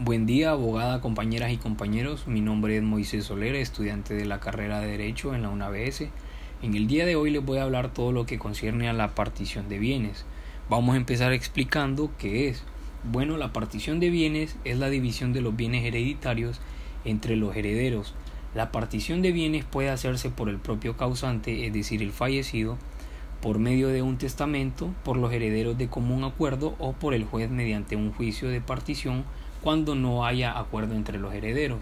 Buen día, abogada, compañeras y compañeros. Mi nombre es Moisés Solera, estudiante de la carrera de Derecho en la UNABS. En el día de hoy les voy a hablar todo lo que concierne a la partición de bienes. Vamos a empezar explicando qué es. Bueno, la partición de bienes es la división de los bienes hereditarios entre los herederos. La partición de bienes puede hacerse por el propio causante, es decir, el fallecido, por medio de un testamento, por los herederos de común acuerdo o por el juez mediante un juicio de partición cuando no haya acuerdo entre los herederos.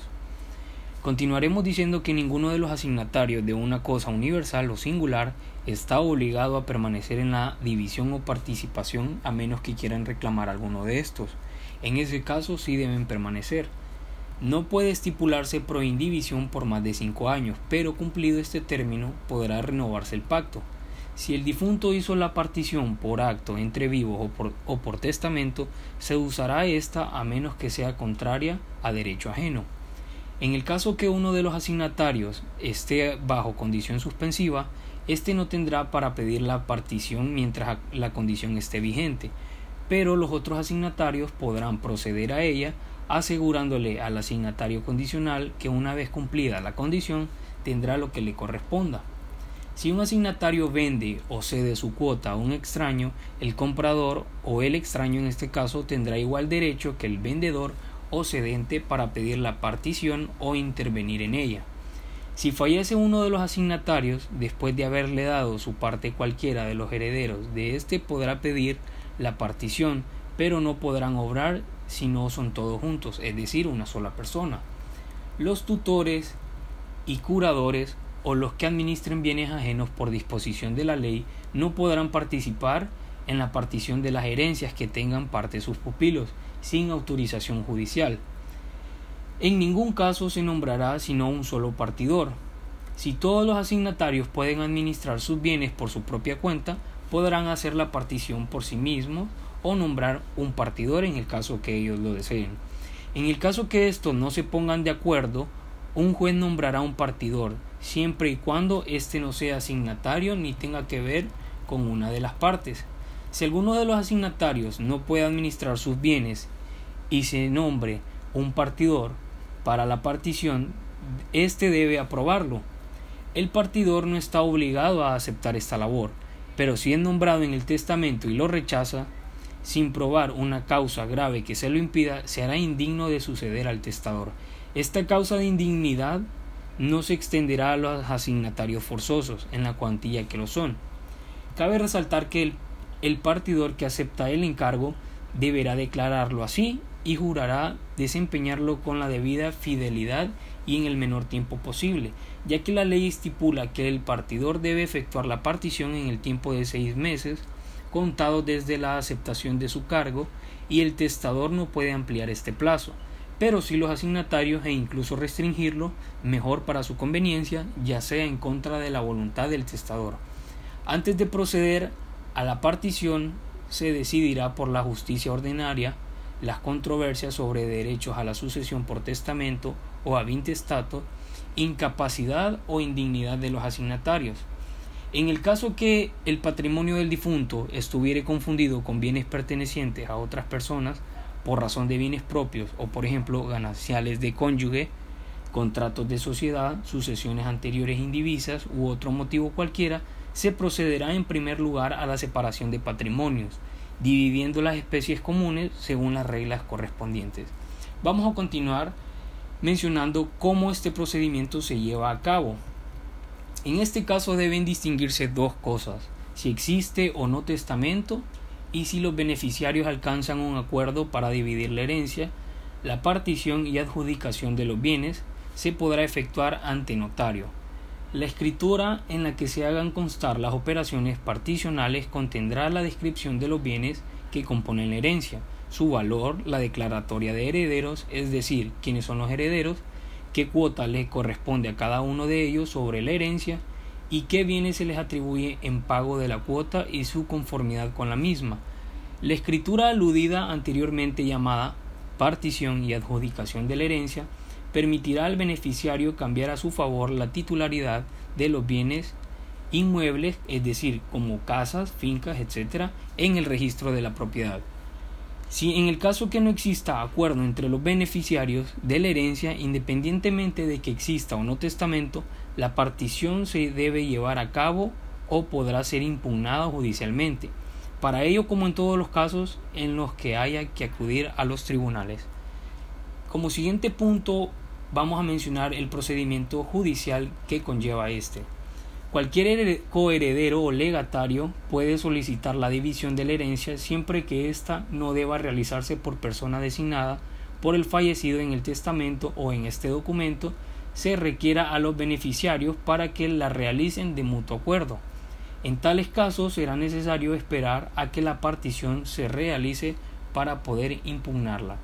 Continuaremos diciendo que ninguno de los asignatarios de una cosa universal o singular está obligado a permanecer en la división o participación a menos que quieran reclamar alguno de estos. En ese caso sí deben permanecer. No puede estipularse proindivisión por más de cinco años, pero cumplido este término podrá renovarse el pacto. Si el difunto hizo la partición por acto entre vivos o por, testamento, se usará esta a menos que sea contraria a derecho ajeno. En el caso que uno de los asignatarios esté bajo condición suspensiva, éste no tendrá para pedir la partición mientras la condición esté vigente, pero los otros asignatarios podrán proceder a ella asegurándole al asignatario condicional que una vez cumplida la condición tendrá lo que le corresponda. Si un asignatario vende o cede su cuota a un extraño, el comprador o el extraño en este caso tendrá igual derecho que el vendedor o cedente para pedir la partición o intervenir en ella. Si fallece uno de los asignatarios, después de haberle dado su parte cualquiera de los herederos de éste podrá pedir la partición, pero no podrán obrar si no son todos juntos, es decir, una sola persona. Los tutores y curadores o los que administren bienes ajenos por disposición de la ley no podrán participar en la partición de las herencias que tengan parte sus pupilos sin autorización judicial. En ningún caso se nombrará sino un solo partidor. Si todos los asignatarios pueden administrar sus bienes por su propia cuenta, podrán hacer la partición por sí mismos o nombrar un partidor en el caso que ellos lo deseen. En el caso que estos no se pongan de acuerdo, un juez nombrará un partidor, siempre y cuando éste no sea asignatario ni tenga que ver con una de las partes. Si alguno de los asignatarios no puede administrar sus bienes y se nombre un partidor para la partición, éste debe aprobarlo. El partidor no está obligado a aceptar esta labor, pero si es nombrado en el testamento y lo rechaza, sin probar una causa grave que se lo impida, se hará indigno de suceder al testador. Esta causa de indignidad no se extenderá a los asignatarios forzosos en la cuantía que lo son. Cabe resaltar que el, el partidor que acepta el encargo deberá declararlo así y jurará desempeñarlo con la debida fidelidad y en el menor tiempo posible, ya que la ley estipula que el partidor debe efectuar la partición en el tiempo de seis meses, contado desde la aceptación de su cargo, y el testador no puede ampliar este plazo pero si los asignatarios e incluso restringirlo mejor para su conveniencia, ya sea en contra de la voluntad del testador. Antes de proceder a la partición, se decidirá por la justicia ordinaria las controversias sobre derechos a la sucesión por testamento o a intestato, incapacidad o indignidad de los asignatarios. En el caso que el patrimonio del difunto estuviere confundido con bienes pertenecientes a otras personas, por razón de bienes propios o por ejemplo gananciales de cónyuge, contratos de sociedad, sucesiones anteriores indivisas u otro motivo cualquiera, se procederá en primer lugar a la separación de patrimonios, dividiendo las especies comunes según las reglas correspondientes. Vamos a continuar mencionando cómo este procedimiento se lleva a cabo. En este caso deben distinguirse dos cosas, si existe o no testamento y si los beneficiarios alcanzan un acuerdo para dividir la herencia, la partición y adjudicación de los bienes se podrá efectuar ante notario. La escritura en la que se hagan constar las operaciones particionales contendrá la descripción de los bienes que componen la herencia, su valor, la declaratoria de herederos, es decir, quiénes son los herederos, qué cuota le corresponde a cada uno de ellos sobre la herencia, y qué bienes se les atribuye en pago de la cuota y su conformidad con la misma. La escritura aludida anteriormente llamada partición y adjudicación de la herencia permitirá al beneficiario cambiar a su favor la titularidad de los bienes inmuebles, es decir, como casas, fincas, etc., en el registro de la propiedad. Si en el caso que no exista acuerdo entre los beneficiarios de la herencia, independientemente de que exista o no testamento, la partición se debe llevar a cabo o podrá ser impugnada judicialmente. Para ello, como en todos los casos en los que haya que acudir a los tribunales. Como siguiente punto, vamos a mencionar el procedimiento judicial que conlleva este. Cualquier coheredero o legatario puede solicitar la división de la herencia siempre que ésta no deba realizarse por persona designada por el fallecido en el testamento o en este documento se requiera a los beneficiarios para que la realicen de mutuo acuerdo. En tales casos será necesario esperar a que la partición se realice para poder impugnarla.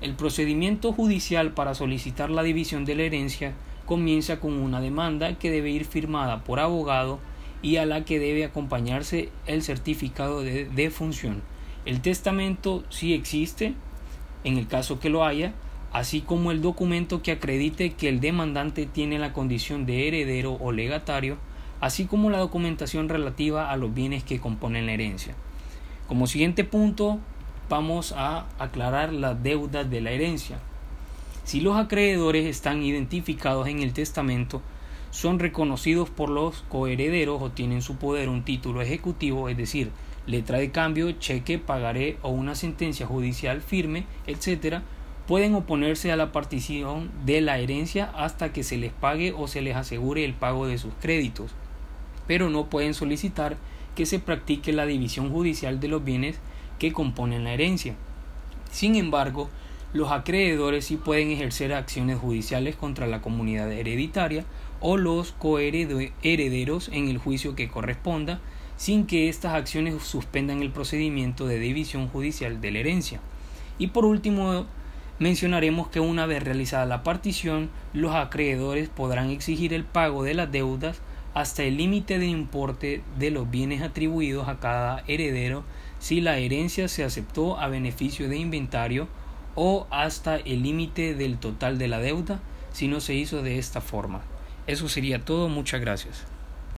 El procedimiento judicial para solicitar la división de la herencia comienza con una demanda que debe ir firmada por abogado y a la que debe acompañarse el certificado de defunción. El testamento si existe, en el caso que lo haya, así como el documento que acredite que el demandante tiene la condición de heredero o legatario, así como la documentación relativa a los bienes que componen la herencia. Como siguiente punto, vamos a aclarar las deudas de la herencia. Si los acreedores están identificados en el testamento, son reconocidos por los coherederos o tienen su poder un título ejecutivo, es decir, letra de cambio, cheque, pagaré o una sentencia judicial firme, etc., pueden oponerse a la partición de la herencia hasta que se les pague o se les asegure el pago de sus créditos, pero no pueden solicitar que se practique la división judicial de los bienes que componen la herencia. Sin embargo, los acreedores sí pueden ejercer acciones judiciales contra la comunidad hereditaria o los coherederos en el juicio que corresponda, sin que estas acciones suspendan el procedimiento de división judicial de la herencia. Y por último, mencionaremos que una vez realizada la partición, los acreedores podrán exigir el pago de las deudas hasta el límite de importe de los bienes atribuidos a cada heredero si la herencia se aceptó a beneficio de inventario o hasta el límite del total de la deuda si no se hizo de esta forma. Eso sería todo, muchas gracias.